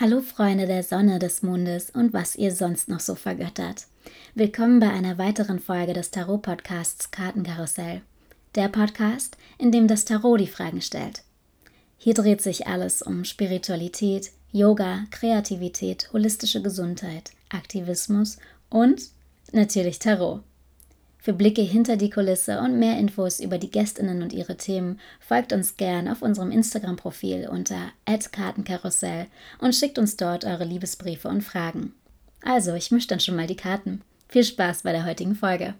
Hallo Freunde der Sonne, des Mondes und was ihr sonst noch so vergöttert. Willkommen bei einer weiteren Folge des Tarot-Podcasts Kartenkarussell. Der Podcast, in dem das Tarot die Fragen stellt. Hier dreht sich alles um Spiritualität, Yoga, Kreativität, holistische Gesundheit, Aktivismus und natürlich Tarot. Für Blicke hinter die Kulisse und mehr Infos über die Gästinnen und ihre Themen folgt uns gern auf unserem Instagram-Profil unter @kartenkarussell und schickt uns dort eure Liebesbriefe und Fragen. Also, ich mische dann schon mal die Karten. Viel Spaß bei der heutigen Folge.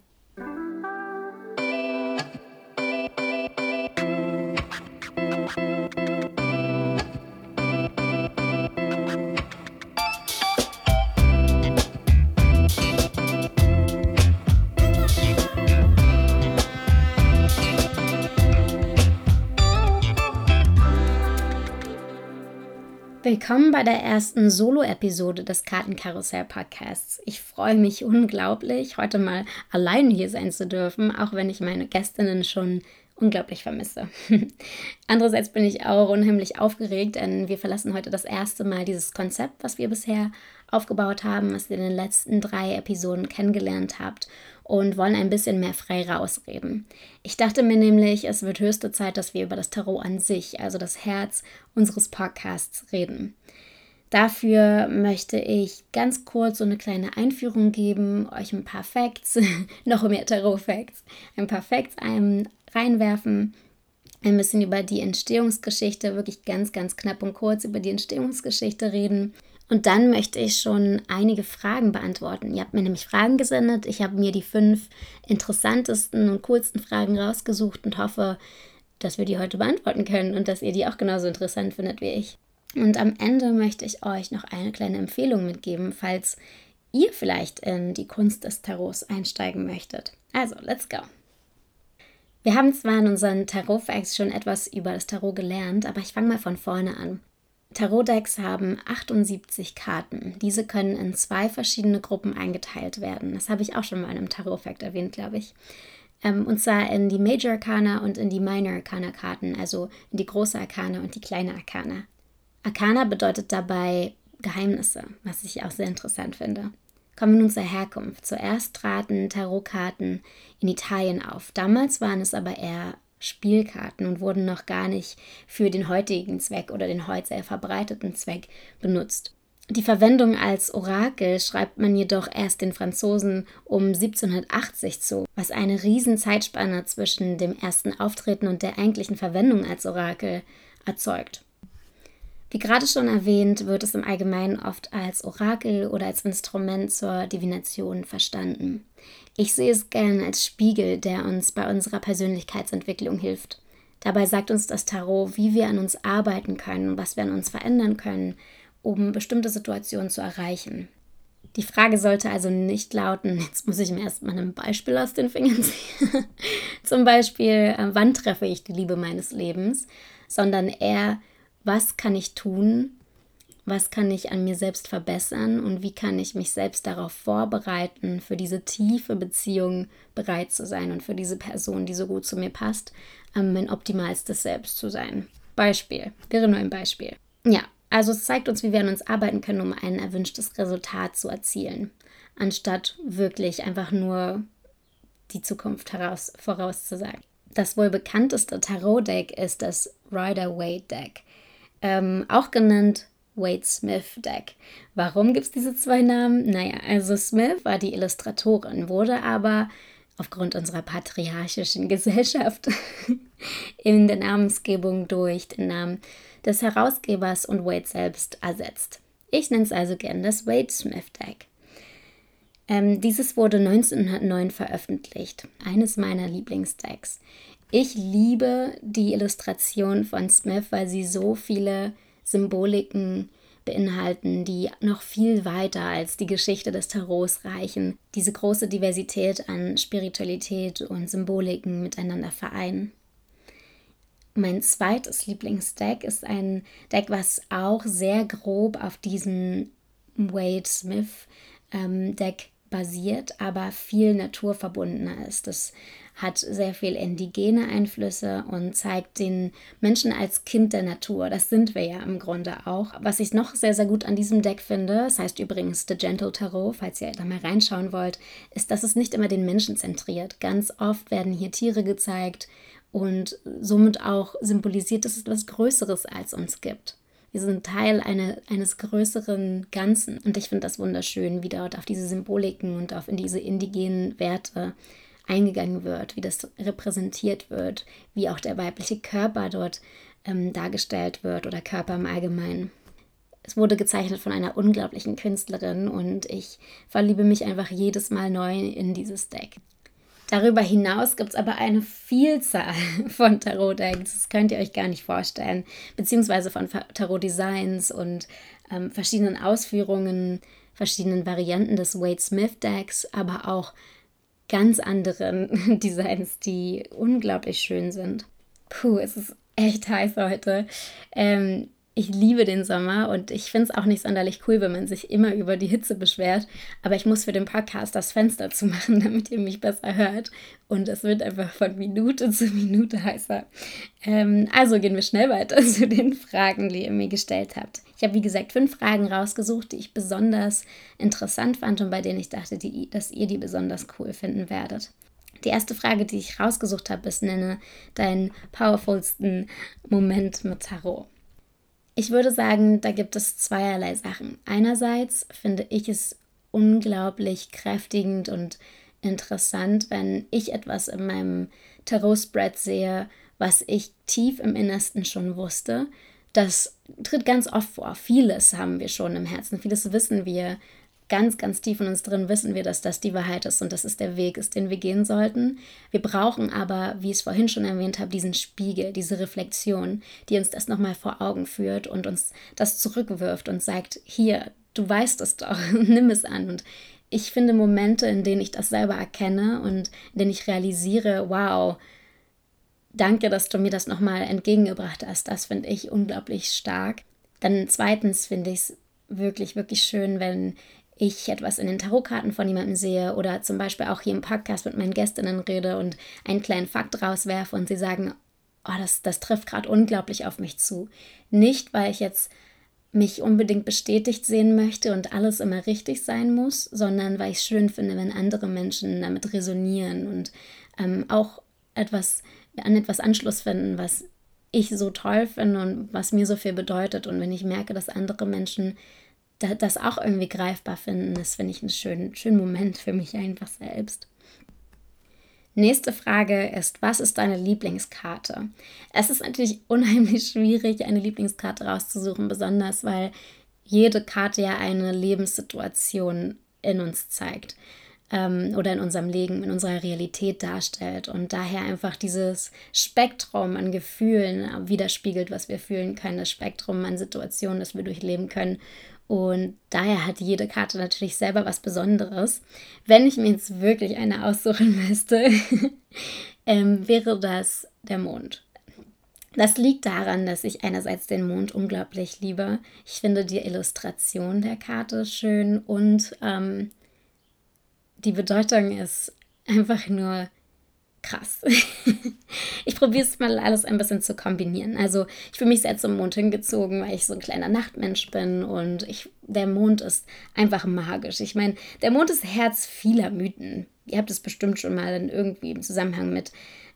Willkommen bei der ersten Solo-Episode des Kartenkarussell-Podcasts. Ich freue mich unglaublich, heute mal allein hier sein zu dürfen, auch wenn ich meine Gästinnen schon unglaublich vermisse. Andererseits bin ich auch unheimlich aufgeregt, denn wir verlassen heute das erste Mal dieses Konzept, was wir bisher aufgebaut haben, was ihr in den letzten drei Episoden kennengelernt habt und wollen ein bisschen mehr frei rausreden. Ich dachte mir nämlich, es wird höchste Zeit, dass wir über das Tarot an sich, also das Herz unseres Podcasts, reden. Dafür möchte ich ganz kurz so eine kleine Einführung geben, euch ein paar Facts, noch mehr Tarot-Facts, ein paar Facts einem reinwerfen, ein bisschen über die Entstehungsgeschichte, wirklich ganz, ganz knapp und kurz über die Entstehungsgeschichte reden und dann möchte ich schon einige Fragen beantworten. Ihr habt mir nämlich Fragen gesendet. Ich habe mir die fünf interessantesten und coolsten Fragen rausgesucht und hoffe, dass wir die heute beantworten können und dass ihr die auch genauso interessant findet wie ich. Und am Ende möchte ich euch noch eine kleine Empfehlung mitgeben, falls ihr vielleicht in die Kunst des Tarots einsteigen möchtet. Also, let's go! Wir haben zwar in unseren Tarot-Facts schon etwas über das Tarot gelernt, aber ich fange mal von vorne an. Tarot-Decks haben 78 Karten. Diese können in zwei verschiedene Gruppen eingeteilt werden. Das habe ich auch schon mal in einem Tarot-Fact erwähnt, glaube ich. Ähm, und zwar in die Major Arcana und in die Minor Arcana Karten, also in die große Arcana und die kleine Arcana. Arcana bedeutet dabei Geheimnisse, was ich auch sehr interessant finde. Kommen wir nun zur Herkunft. Zuerst traten Tarotkarten in Italien auf. Damals waren es aber eher Spielkarten und wurden noch gar nicht für den heutigen Zweck oder den heute sehr verbreiteten Zweck benutzt. Die Verwendung als Orakel schreibt man jedoch erst den Franzosen um 1780 zu, was eine riesen Zeitspanne zwischen dem ersten Auftreten und der eigentlichen Verwendung als Orakel erzeugt. Wie gerade schon erwähnt, wird es im Allgemeinen oft als Orakel oder als Instrument zur Divination verstanden. Ich sehe es gern als Spiegel, der uns bei unserer Persönlichkeitsentwicklung hilft. Dabei sagt uns das Tarot, wie wir an uns arbeiten können was wir an uns verändern können, um bestimmte Situationen zu erreichen. Die Frage sollte also nicht lauten, jetzt muss ich mir erstmal ein Beispiel aus den Fingern ziehen. Zum Beispiel, äh, wann treffe ich die Liebe meines Lebens, sondern eher, was kann ich tun, was kann ich an mir selbst verbessern und wie kann ich mich selbst darauf vorbereiten, für diese tiefe Beziehung bereit zu sein und für diese Person, die so gut zu mir passt, ähm, mein optimalstes Selbst zu sein. Beispiel, wäre nur ein Beispiel. Ja, also es zeigt uns, wie wir an uns arbeiten können, um ein erwünschtes Resultat zu erzielen, anstatt wirklich einfach nur die Zukunft heraus, vorauszusagen. Das wohl bekannteste Tarot-Deck ist das Rider-Waite-Deck, ähm, auch genannt Wade Smith Deck. Warum gibt es diese zwei Namen? Naja, also Smith war die Illustratorin, wurde aber aufgrund unserer patriarchischen Gesellschaft in der Namensgebung durch den Namen des Herausgebers und Wade selbst ersetzt. Ich nenne es also gern das Wade Smith Deck. Ähm, dieses wurde 1909 veröffentlicht, eines meiner Lieblingsdecks. Ich liebe die Illustration von Smith, weil sie so viele Symboliken beinhalten, die noch viel weiter als die Geschichte des Tarots reichen, diese große Diversität an Spiritualität und Symboliken miteinander vereinen. Mein zweites Lieblingsdeck ist ein Deck, was auch sehr grob auf diesem Wade Smith ähm, Deck basiert, aber viel naturverbundener ist. Das hat sehr viel indigene Einflüsse und zeigt den Menschen als Kind der Natur. Das sind wir ja im Grunde auch. Was ich noch sehr, sehr gut an diesem Deck finde, das heißt übrigens The Gentle Tarot, falls ihr da mal reinschauen wollt, ist, dass es nicht immer den Menschen zentriert. Ganz oft werden hier Tiere gezeigt und somit auch symbolisiert, dass es etwas Größeres als uns gibt. Wir sind Teil eine, eines größeren Ganzen. Und ich finde das wunderschön, wie dort auf diese Symboliken und auf in diese indigenen Werte eingegangen wird, wie das repräsentiert wird, wie auch der weibliche Körper dort ähm, dargestellt wird oder Körper im Allgemeinen. Es wurde gezeichnet von einer unglaublichen Künstlerin und ich verliebe mich einfach jedes Mal neu in dieses Deck. Darüber hinaus gibt es aber eine Vielzahl von Tarot-Decks, das könnt ihr euch gar nicht vorstellen, beziehungsweise von Tarot-Designs und ähm, verschiedenen Ausführungen, verschiedenen Varianten des Wade Smith-Decks, aber auch ganz anderen Designs, die unglaublich schön sind. Puh, es ist echt heiß heute. Ähm, ich liebe den Sommer und ich finde es auch nicht sonderlich cool, wenn man sich immer über die Hitze beschwert. Aber ich muss für den Podcast das Fenster zumachen, damit ihr mich besser hört. Und es wird einfach von Minute zu Minute heißer. Ähm, also gehen wir schnell weiter zu den Fragen, die ihr mir gestellt habt. Ich habe, wie gesagt, fünf Fragen rausgesucht, die ich besonders interessant fand und bei denen ich dachte, die, dass ihr die besonders cool finden werdet. Die erste Frage, die ich rausgesucht habe, ist: Nenne deinen powerfulsten Moment mit Tarot. Ich würde sagen, da gibt es zweierlei Sachen. Einerseits finde ich es unglaublich kräftigend und interessant, wenn ich etwas in meinem Tarot-Spread sehe, was ich tief im Innersten schon wusste. Das tritt ganz oft vor. Vieles haben wir schon im Herzen, vieles wissen wir, ganz, ganz tief in uns drin wissen wir, dass das die Wahrheit ist und dass es der Weg ist, den wir gehen sollten. Wir brauchen aber, wie ich es vorhin schon erwähnt habe, diesen Spiegel, diese Reflexion, die uns das nochmal vor Augen führt und uns das zurückwirft und sagt, hier, du weißt es doch, nimm es an. Und ich finde Momente, in denen ich das selber erkenne und in denen ich realisiere, wow, danke, dass du mir das nochmal entgegengebracht hast. Das finde ich unglaublich stark. Dann zweitens finde ich es wirklich, wirklich schön, wenn ich etwas in den Tarotkarten von jemandem sehe oder zum Beispiel auch hier im Podcast mit meinen Gästinnen rede und einen kleinen Fakt rauswerfe und sie sagen, oh, das, das trifft gerade unglaublich auf mich zu. Nicht, weil ich jetzt mich unbedingt bestätigt sehen möchte und alles immer richtig sein muss, sondern weil ich es schön finde, wenn andere Menschen damit resonieren und ähm, auch etwas an etwas Anschluss finden, was ich so toll finde und was mir so viel bedeutet. Und wenn ich merke, dass andere Menschen das auch irgendwie greifbar finden, das finde ich einen schönen, schönen Moment für mich einfach selbst. Nächste Frage ist, was ist deine Lieblingskarte? Es ist natürlich unheimlich schwierig, eine Lieblingskarte rauszusuchen, besonders weil jede Karte ja eine Lebenssituation in uns zeigt ähm, oder in unserem Leben, in unserer Realität darstellt und daher einfach dieses Spektrum an Gefühlen widerspiegelt, was wir fühlen können, das Spektrum an Situationen, das wir durchleben können. Und daher hat jede Karte natürlich selber was Besonderes. Wenn ich mir jetzt wirklich eine aussuchen müsste, ähm, wäre das der Mond. Das liegt daran, dass ich einerseits den Mond unglaublich liebe. Ich finde die Illustration der Karte schön und ähm, die Bedeutung ist einfach nur krass. ich probiere es mal alles ein bisschen zu kombinieren. Also ich fühle mich sehr zum Mond hingezogen, weil ich so ein kleiner Nachtmensch bin und ich, der Mond ist einfach magisch. Ich meine, der Mond ist Herz vieler Mythen. Ihr habt es bestimmt schon mal in irgendwie im Zusammenhang mit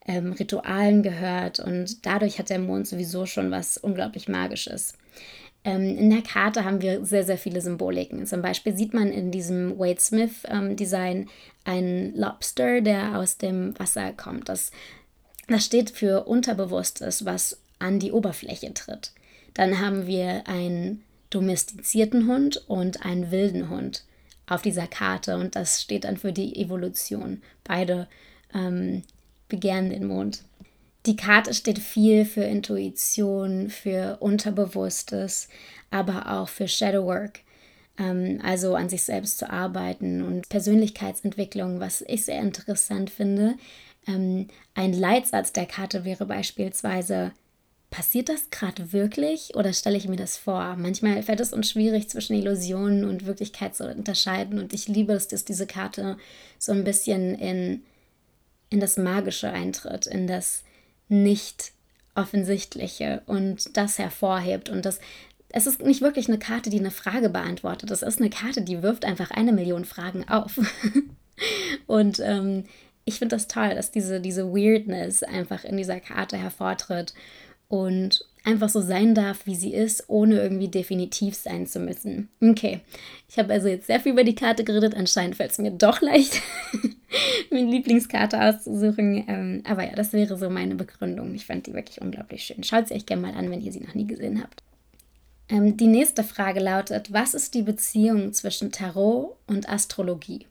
ähm, Ritualen gehört und dadurch hat der Mond sowieso schon was unglaublich Magisches. Ähm, in der Karte haben wir sehr, sehr viele Symboliken. Zum Beispiel sieht man in diesem Wade Smith ähm, einen Lobster, der aus dem Wasser kommt. Das, das steht für Unterbewusstes, was an die Oberfläche tritt. Dann haben wir einen domestizierten Hund und einen wilden Hund auf dieser Karte und das steht dann für die Evolution. Beide ähm, begehren den Mond. Die Karte steht viel für Intuition, für Unterbewusstes, aber auch für Shadowwork, ähm, also an sich selbst zu arbeiten und Persönlichkeitsentwicklung, was ich sehr interessant finde. Ähm, ein Leitsatz der Karte wäre beispielsweise passiert das gerade wirklich oder stelle ich mir das vor? Manchmal fällt es uns schwierig, zwischen Illusionen und Wirklichkeit zu unterscheiden. Und ich liebe es, dass diese Karte so ein bisschen in, in das Magische eintritt, in das nicht Offensichtliche und das hervorhebt. Und das, es ist nicht wirklich eine Karte, die eine Frage beantwortet. Es ist eine Karte, die wirft einfach eine Million Fragen auf. und ähm, ich finde das toll, dass diese, diese Weirdness einfach in dieser Karte hervortritt und einfach so sein darf, wie sie ist, ohne irgendwie definitiv sein zu müssen. Okay, ich habe also jetzt sehr viel über die Karte geredet. Anscheinend fällt es mir doch leicht, meine Lieblingskarte auszusuchen. Ähm, aber ja, das wäre so meine Begründung. Ich fand die wirklich unglaublich schön. Schaut sie euch gerne mal an, wenn ihr sie noch nie gesehen habt. Ähm, die nächste Frage lautet: Was ist die Beziehung zwischen Tarot und Astrologie?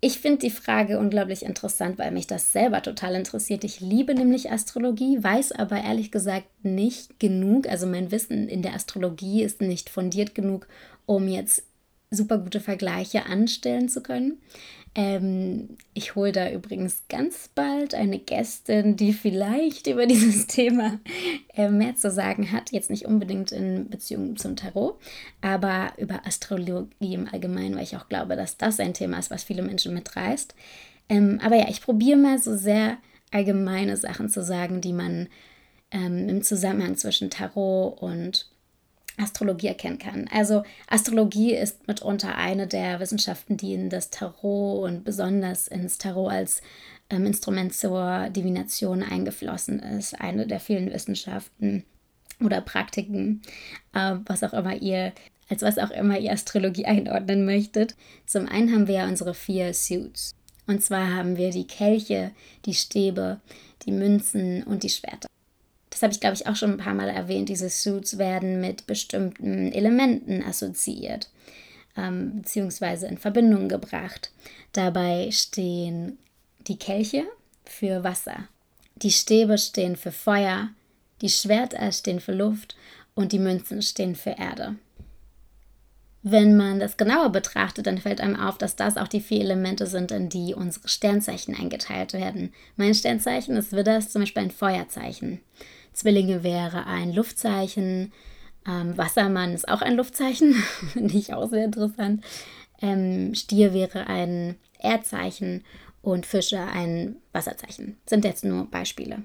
Ich finde die Frage unglaublich interessant, weil mich das selber total interessiert. Ich liebe nämlich Astrologie, weiß aber ehrlich gesagt nicht genug. Also mein Wissen in der Astrologie ist nicht fundiert genug, um jetzt super gute Vergleiche anstellen zu können. Ähm, ich hole da übrigens ganz bald eine Gästin, die vielleicht über dieses Thema äh, mehr zu sagen hat. Jetzt nicht unbedingt in Beziehung zum Tarot, aber über Astrologie im Allgemeinen, weil ich auch glaube, dass das ein Thema ist, was viele Menschen mitreißt. Ähm, aber ja, ich probiere mal so sehr allgemeine Sachen zu sagen, die man ähm, im Zusammenhang zwischen Tarot und Astrologie erkennen kann. Also Astrologie ist mitunter eine der Wissenschaften, die in das Tarot und besonders ins Tarot als ähm, Instrument zur Divination eingeflossen ist. Eine der vielen Wissenschaften oder Praktiken, äh, was auch immer ihr als was auch immer ihr Astrologie einordnen möchtet. Zum einen haben wir ja unsere vier Suits. Und zwar haben wir die Kelche, die Stäbe, die Münzen und die Schwerter das habe ich glaube ich auch schon ein paar Mal erwähnt, diese Suits werden mit bestimmten Elementen assoziiert, ähm, beziehungsweise in Verbindung gebracht. Dabei stehen die Kelche für Wasser, die Stäbe stehen für Feuer, die Schwerter stehen für Luft und die Münzen stehen für Erde. Wenn man das genauer betrachtet, dann fällt einem auf, dass das auch die vier Elemente sind, in die unsere Sternzeichen eingeteilt werden. Mein Sternzeichen ist Widder, ist zum Beispiel ein Feuerzeichen. Zwillinge wäre ein Luftzeichen. Ähm, Wassermann ist auch ein Luftzeichen, finde ich auch sehr interessant. Ähm, Stier wäre ein Erdzeichen und Fische ein Wasserzeichen. Sind jetzt nur Beispiele.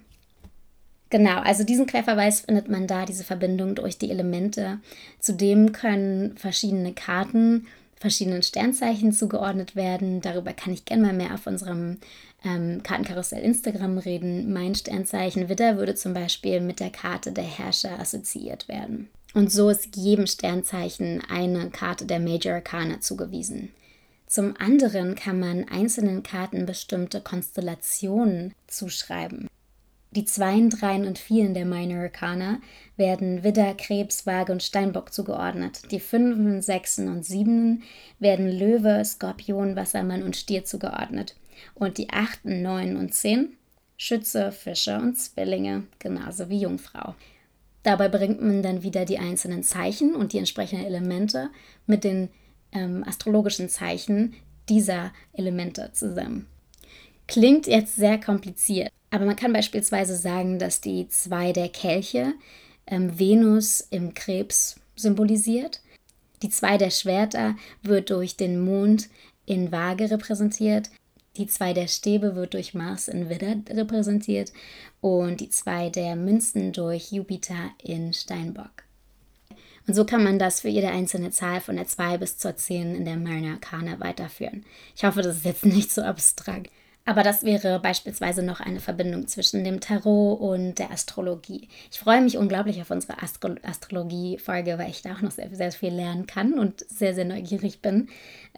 Genau, also diesen Querverweis findet man da, diese Verbindung durch die Elemente. Zudem können verschiedene Karten verschiedenen Sternzeichen zugeordnet werden. Darüber kann ich gerne mal mehr auf unserem ähm, Kartenkarussell Instagram reden. Mein Sternzeichen Widder würde zum Beispiel mit der Karte der Herrscher assoziiert werden. Und so ist jedem Sternzeichen eine Karte der Major Arcana zugewiesen. Zum anderen kann man einzelnen Karten bestimmte Konstellationen zuschreiben. Die Zweien, Dreien und Vieren der Minor Arcana werden Widder, Krebs, Waage und Steinbock zugeordnet. Die Fünfen, Sechsen und Siebenen werden Löwe, Skorpion, Wassermann und Stier zugeordnet. Und die Achten, Neun und Zehn Schütze, Fische und Zwillinge, genauso wie Jungfrau. Dabei bringt man dann wieder die einzelnen Zeichen und die entsprechenden Elemente mit den ähm, astrologischen Zeichen dieser Elemente zusammen. Klingt jetzt sehr kompliziert, aber man kann beispielsweise sagen, dass die zwei der Kelche ähm, Venus im Krebs symbolisiert. Die zwei der Schwerter wird durch den Mond in Waage repräsentiert. Die zwei der Stäbe wird durch Mars in Widder repräsentiert und die zwei der Münzen durch Jupiter in Steinbock. Und so kann man das für jede einzelne Zahl von der 2 bis zur 10 in der Mariner Arcana weiterführen. Ich hoffe, das ist jetzt nicht so abstrakt. Aber das wäre beispielsweise noch eine Verbindung zwischen dem Tarot und der Astrologie. Ich freue mich unglaublich auf unsere Astro Astrologie-Folge, weil ich da auch noch sehr, sehr viel lernen kann und sehr, sehr neugierig bin.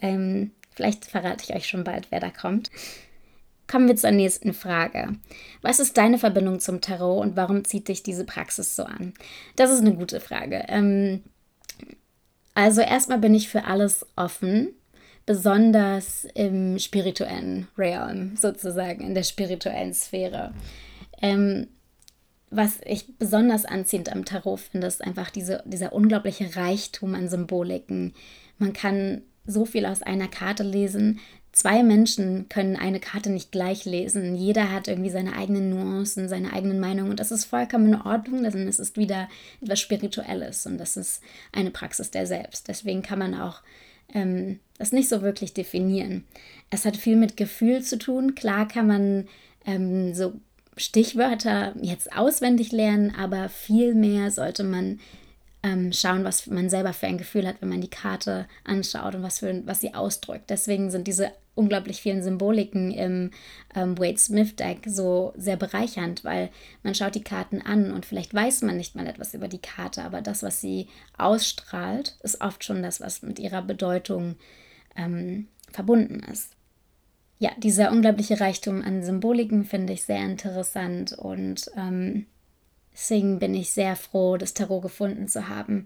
Ähm, vielleicht verrate ich euch schon bald, wer da kommt. Kommen wir zur nächsten Frage. Was ist deine Verbindung zum Tarot und warum zieht dich diese Praxis so an? Das ist eine gute Frage. Ähm, also erstmal bin ich für alles offen besonders im spirituellen Realm, sozusagen, in der spirituellen Sphäre. Ähm, was ich besonders anziehend am Tarot finde, ist einfach diese, dieser unglaubliche Reichtum an Symboliken. Man kann so viel aus einer Karte lesen, zwei Menschen können eine Karte nicht gleich lesen. Jeder hat irgendwie seine eigenen Nuancen, seine eigenen Meinungen und das ist vollkommen in Ordnung, denn es ist wieder etwas Spirituelles und das ist eine Praxis der Selbst. Deswegen kann man auch ähm, das nicht so wirklich definieren. Es hat viel mit Gefühl zu tun. Klar kann man ähm, so Stichwörter jetzt auswendig lernen, aber viel mehr sollte man ähm, schauen, was man selber für ein Gefühl hat, wenn man die Karte anschaut und was, für, was sie ausdrückt. Deswegen sind diese unglaublich vielen Symboliken im ähm, Wade Smith Deck so sehr bereichernd, weil man schaut die Karten an und vielleicht weiß man nicht mal etwas über die Karte, aber das, was sie ausstrahlt, ist oft schon das, was mit ihrer Bedeutung ähm, verbunden ist. Ja, dieser unglaubliche Reichtum an Symboliken finde ich sehr interessant und ähm, Deswegen bin ich sehr froh, das Tarot gefunden zu haben.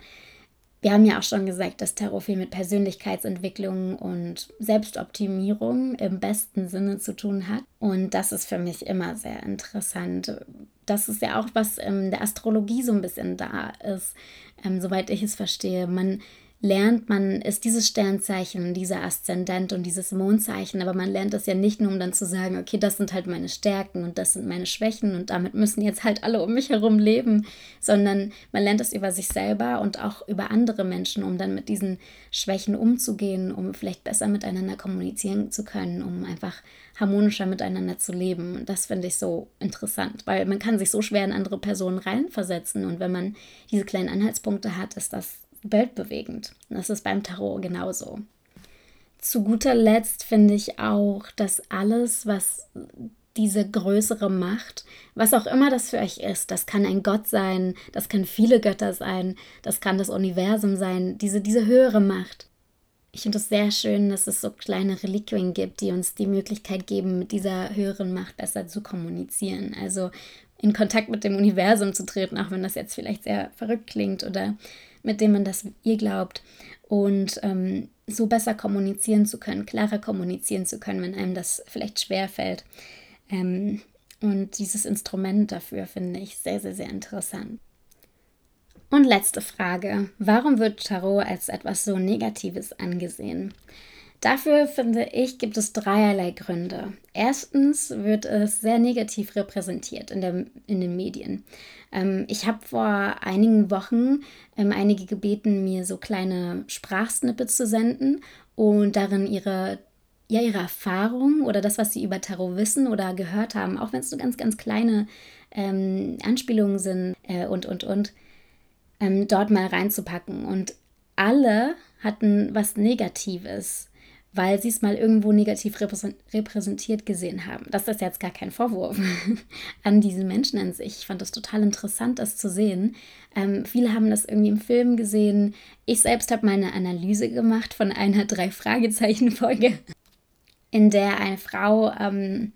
Wir haben ja auch schon gesagt, dass Tarot viel mit Persönlichkeitsentwicklung und Selbstoptimierung im besten Sinne zu tun hat. Und das ist für mich immer sehr interessant. Das ist ja auch, was in der Astrologie so ein bisschen da ist, ähm, soweit ich es verstehe. Man lernt man, ist dieses Sternzeichen, dieser Aszendent und dieses Mondzeichen, aber man lernt das ja nicht nur, um dann zu sagen, okay, das sind halt meine Stärken und das sind meine Schwächen und damit müssen jetzt halt alle um mich herum leben, sondern man lernt das über sich selber und auch über andere Menschen, um dann mit diesen Schwächen umzugehen, um vielleicht besser miteinander kommunizieren zu können, um einfach harmonischer miteinander zu leben. Und das finde ich so interessant, weil man kann sich so schwer in andere Personen reinversetzen und wenn man diese kleinen Anhaltspunkte hat, ist das weltbewegend. Das ist beim Tarot genauso. Zu guter Letzt finde ich auch, dass alles, was diese größere Macht, was auch immer das für euch ist, das kann ein Gott sein, das kann viele Götter sein, das kann das Universum sein, diese, diese höhere Macht. Ich finde es sehr schön, dass es so kleine Reliquien gibt, die uns die Möglichkeit geben, mit dieser höheren Macht besser zu kommunizieren. Also in Kontakt mit dem Universum zu treten, auch wenn das jetzt vielleicht sehr verrückt klingt oder mit dem man das ihr glaubt und ähm, so besser kommunizieren zu können, klarer kommunizieren zu können, wenn einem das vielleicht schwer fällt. Ähm, und dieses Instrument dafür finde ich sehr, sehr, sehr interessant. Und letzte Frage. Warum wird Tarot als etwas so Negatives angesehen? Dafür finde ich, gibt es dreierlei Gründe. Erstens wird es sehr negativ repräsentiert in, der, in den Medien. Ähm, ich habe vor einigen Wochen ähm, einige gebeten, mir so kleine Sprachsnippets zu senden und darin ihre ja, ihre Erfahrung oder das, was sie über Tarot wissen oder gehört haben, auch wenn es so ganz, ganz kleine ähm, Anspielungen sind äh, und, und, und, ähm, dort mal reinzupacken. Und alle hatten was Negatives weil sie es mal irgendwo negativ repräsentiert gesehen haben. Das ist jetzt gar kein Vorwurf an diesen Menschen an sich. Ich fand das total interessant, das zu sehen. Ähm, viele haben das irgendwie im Film gesehen. Ich selbst habe meine Analyse gemacht von einer Drei-Fragezeichen-Folge, in der eine Frau ähm,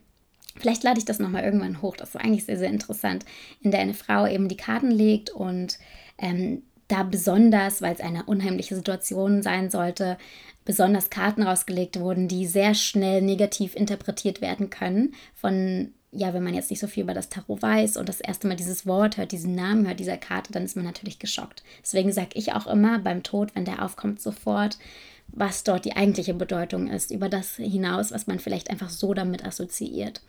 Vielleicht lade ich das nochmal irgendwann hoch. Das ist eigentlich sehr, sehr interessant. In der eine Frau eben die Karten legt und ähm, da besonders, weil es eine unheimliche Situation sein sollte, besonders Karten rausgelegt wurden, die sehr schnell negativ interpretiert werden können von ja, wenn man jetzt nicht so viel über das Tarot weiß und das erste Mal dieses Wort hört, diesen Namen hört, dieser Karte, dann ist man natürlich geschockt. Deswegen sage ich auch immer beim Tod, wenn der aufkommt, sofort, was dort die eigentliche Bedeutung ist, über das hinaus, was man vielleicht einfach so damit assoziiert.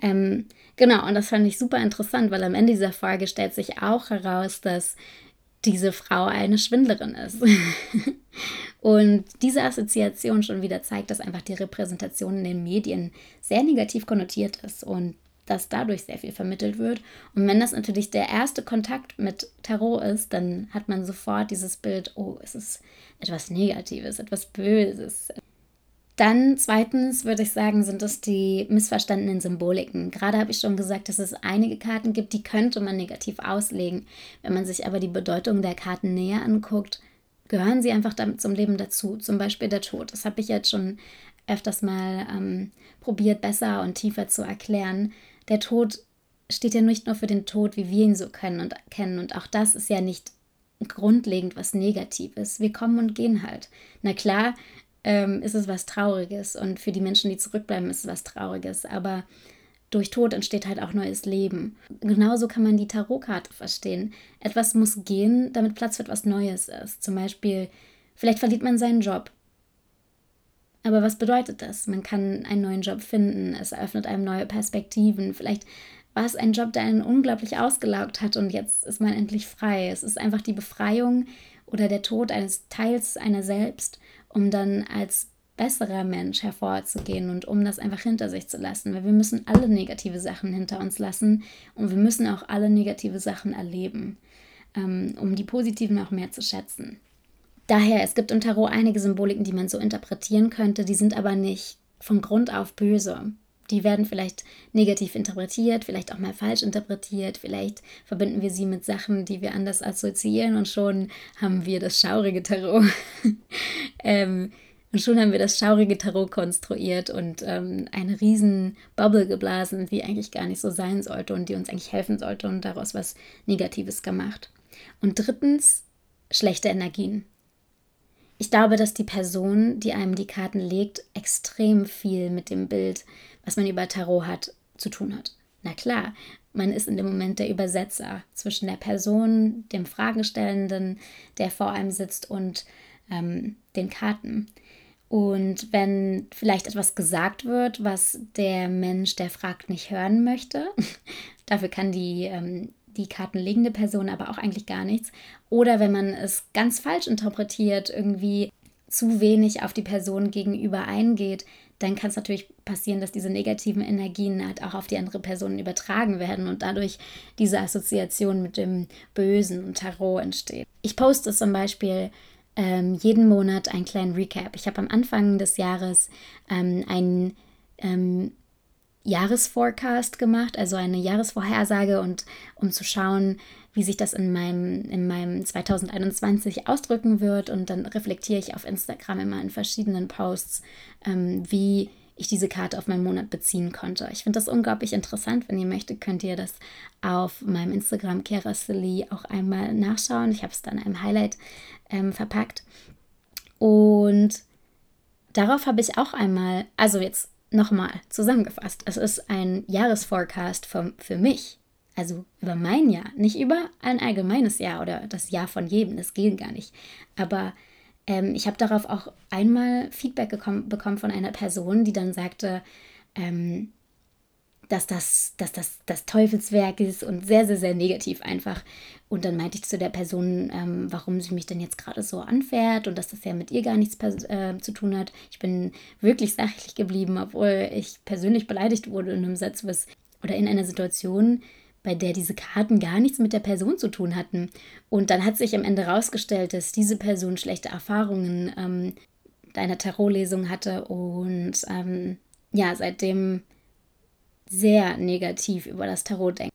Ähm, genau, und das fand ich super interessant, weil am Ende dieser Folge stellt sich auch heraus, dass diese Frau eine Schwindlerin ist. und diese Assoziation schon wieder zeigt, dass einfach die Repräsentation in den Medien sehr negativ konnotiert ist und dass dadurch sehr viel vermittelt wird. Und wenn das natürlich der erste Kontakt mit Tarot ist, dann hat man sofort dieses Bild, oh, es ist etwas Negatives, etwas Böses. Dann zweitens würde ich sagen, sind es die missverstandenen Symboliken. Gerade habe ich schon gesagt, dass es einige Karten gibt, die könnte man negativ auslegen. Wenn man sich aber die Bedeutung der Karten näher anguckt, gehören sie einfach damit zum Leben dazu. Zum Beispiel der Tod. Das habe ich jetzt schon öfters mal ähm, probiert, besser und tiefer zu erklären. Der Tod steht ja nicht nur für den Tod, wie wir ihn so können und kennen. Und auch das ist ja nicht grundlegend was Negatives. Wir kommen und gehen halt. Na klar, ähm, ist es was Trauriges und für die Menschen, die zurückbleiben, ist es was Trauriges. Aber durch Tod entsteht halt auch neues Leben. Genauso kann man die Tarotkarte verstehen. Etwas muss gehen, damit Platz für etwas Neues ist. Zum Beispiel, vielleicht verliert man seinen Job. Aber was bedeutet das? Man kann einen neuen Job finden, es eröffnet einem neue Perspektiven. Vielleicht war es ein Job, der einen unglaublich ausgelaugt hat und jetzt ist man endlich frei. Es ist einfach die Befreiung oder der Tod eines Teils einer selbst, um dann als besserer Mensch hervorzugehen und um das einfach hinter sich zu lassen. Weil wir müssen alle negative Sachen hinter uns lassen und wir müssen auch alle negative Sachen erleben, ähm, um die positiven auch mehr zu schätzen. Daher, es gibt im Tarot einige Symboliken, die man so interpretieren könnte, die sind aber nicht von Grund auf böse. Die werden vielleicht negativ interpretiert, vielleicht auch mal falsch interpretiert, vielleicht verbinden wir sie mit Sachen, die wir anders assoziieren und schon haben wir das schaurige Tarot. ähm, und schon haben wir das schaurige Tarot konstruiert und ähm, eine riesen Bubble geblasen, die eigentlich gar nicht so sein sollte und die uns eigentlich helfen sollte und daraus was Negatives gemacht. Und drittens, schlechte Energien. Ich glaube, dass die Person, die einem die Karten legt, extrem viel mit dem Bild, was man über Tarot hat, zu tun hat. Na klar, man ist in dem Moment der Übersetzer zwischen der Person, dem Fragestellenden, der vor einem sitzt und ähm, den Karten. Und wenn vielleicht etwas gesagt wird, was der Mensch, der fragt, nicht hören möchte, dafür kann die ähm, die kartenlegende Person aber auch eigentlich gar nichts. Oder wenn man es ganz falsch interpretiert, irgendwie zu wenig auf die Person gegenüber eingeht, dann kann es natürlich passieren, dass diese negativen Energien halt auch auf die andere Person übertragen werden und dadurch diese Assoziation mit dem Bösen und Tarot entsteht. Ich poste zum Beispiel ähm, jeden Monat einen kleinen Recap. Ich habe am Anfang des Jahres ähm, einen ähm, Jahresforecast gemacht, also eine Jahresvorhersage und um zu schauen, wie sich das in meinem, in meinem 2021 ausdrücken wird. Und dann reflektiere ich auf Instagram immer in verschiedenen Posts, ähm, wie ich diese Karte auf meinen Monat beziehen konnte. Ich finde das unglaublich interessant. Wenn ihr möchtet, könnt ihr das auf meinem Instagram Kerasili auch einmal nachschauen. Ich habe es dann in einem Highlight ähm, verpackt. Und darauf habe ich auch einmal, also jetzt Nochmal zusammengefasst, es ist ein Jahresforecast für, für mich, also über mein Jahr, nicht über ein allgemeines Jahr oder das Jahr von jedem, das geht gar nicht. Aber ähm, ich habe darauf auch einmal Feedback bekommen von einer Person, die dann sagte, ähm, dass das, dass das das Teufelswerk ist und sehr, sehr, sehr negativ einfach. Und dann meinte ich zu der Person, ähm, warum sie mich denn jetzt gerade so anfährt und dass das ja mit ihr gar nichts äh, zu tun hat. Ich bin wirklich sachlich geblieben, obwohl ich persönlich beleidigt wurde in einem Satz, was oder in einer Situation, bei der diese Karten gar nichts mit der Person zu tun hatten. Und dann hat sich am Ende herausgestellt, dass diese Person schlechte Erfahrungen ähm, einer Tarotlesung hatte und ähm, ja, seitdem sehr negativ über das Tarot denkt,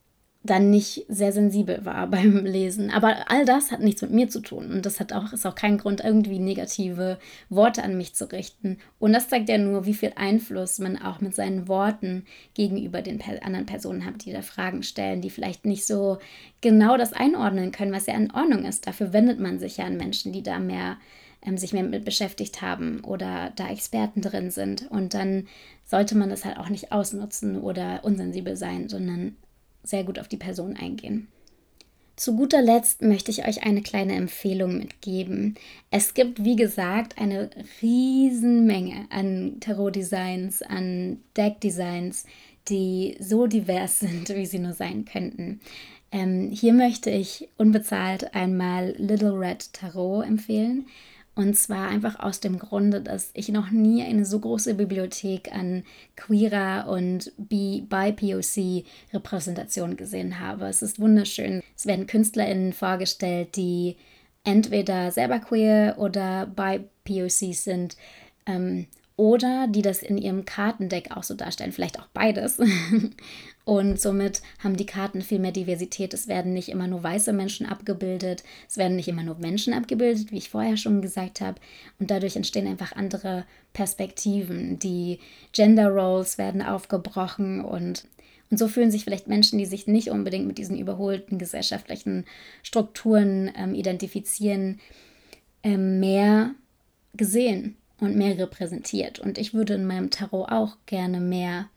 dann nicht sehr sensibel war beim Lesen. Aber all das hat nichts mit mir zu tun und das hat auch, ist auch kein Grund, irgendwie negative Worte an mich zu richten. Und das zeigt ja nur, wie viel Einfluss man auch mit seinen Worten gegenüber den anderen Personen hat, die da Fragen stellen, die vielleicht nicht so genau das einordnen können, was ja in Ordnung ist. Dafür wendet man sich ja an Menschen, die da mehr ähm, sich mehr mit beschäftigt haben oder da Experten drin sind. Und dann sollte man das halt auch nicht ausnutzen oder unsensibel sein, sondern sehr gut auf die Person eingehen. Zu guter Letzt möchte ich euch eine kleine Empfehlung mitgeben. Es gibt, wie gesagt, eine Riesenmenge an Tarot-Designs, an Deck-Designs, die so divers sind, wie sie nur sein könnten. Ähm, hier möchte ich unbezahlt einmal Little Red Tarot empfehlen. Und zwar einfach aus dem Grunde, dass ich noch nie eine so große Bibliothek an queerer und BIPOC-Repräsentation gesehen habe. Es ist wunderschön. Es werden KünstlerInnen vorgestellt, die entweder selber queer oder BIPOC sind. Ähm, oder die das in ihrem Kartendeck auch so darstellen, vielleicht auch beides. Und somit haben die Karten viel mehr Diversität. Es werden nicht immer nur weiße Menschen abgebildet, es werden nicht immer nur Menschen abgebildet, wie ich vorher schon gesagt habe. Und dadurch entstehen einfach andere Perspektiven. Die Gender Roles werden aufgebrochen und und so fühlen sich vielleicht Menschen, die sich nicht unbedingt mit diesen überholten gesellschaftlichen Strukturen ähm, identifizieren, ähm, mehr gesehen und mehr repräsentiert. Und ich würde in meinem Tarot auch gerne mehr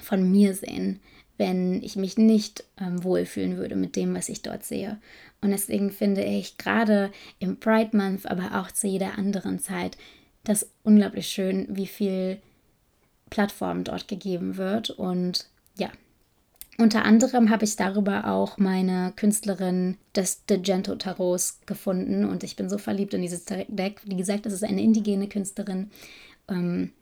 von mir sehen, wenn ich mich nicht ähm, wohlfühlen würde mit dem, was ich dort sehe. Und deswegen finde ich gerade im Pride Month, aber auch zu jeder anderen Zeit, das unglaublich schön, wie viel Plattform dort gegeben wird. Und ja, unter anderem habe ich darüber auch meine Künstlerin des Degento Tarots gefunden und ich bin so verliebt in dieses Deck. Wie gesagt, es ist eine indigene Künstlerin ähm,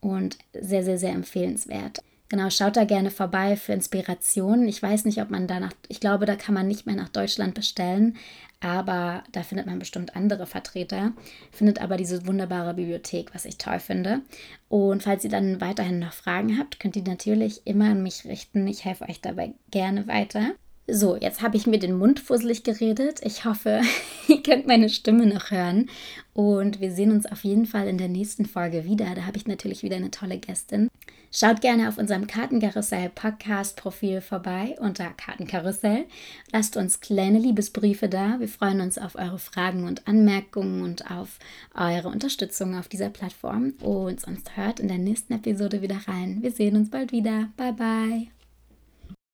und sehr, sehr, sehr empfehlenswert. Genau, schaut da gerne vorbei für Inspirationen. Ich weiß nicht, ob man da nach, ich glaube, da kann man nicht mehr nach Deutschland bestellen, aber da findet man bestimmt andere Vertreter. Findet aber diese wunderbare Bibliothek, was ich toll finde. Und falls ihr dann weiterhin noch Fragen habt, könnt ihr natürlich immer an mich richten. Ich helfe euch dabei gerne weiter. So, jetzt habe ich mir den Mund fusselig geredet. Ich hoffe, ihr könnt meine Stimme noch hören. Und wir sehen uns auf jeden Fall in der nächsten Folge wieder. Da habe ich natürlich wieder eine tolle Gästin. Schaut gerne auf unserem Kartenkarussell Podcast Profil vorbei unter Kartenkarussell. Lasst uns kleine Liebesbriefe da. Wir freuen uns auf eure Fragen und Anmerkungen und auf eure Unterstützung auf dieser Plattform. Und sonst hört in der nächsten Episode wieder rein. Wir sehen uns bald wieder. Bye bye.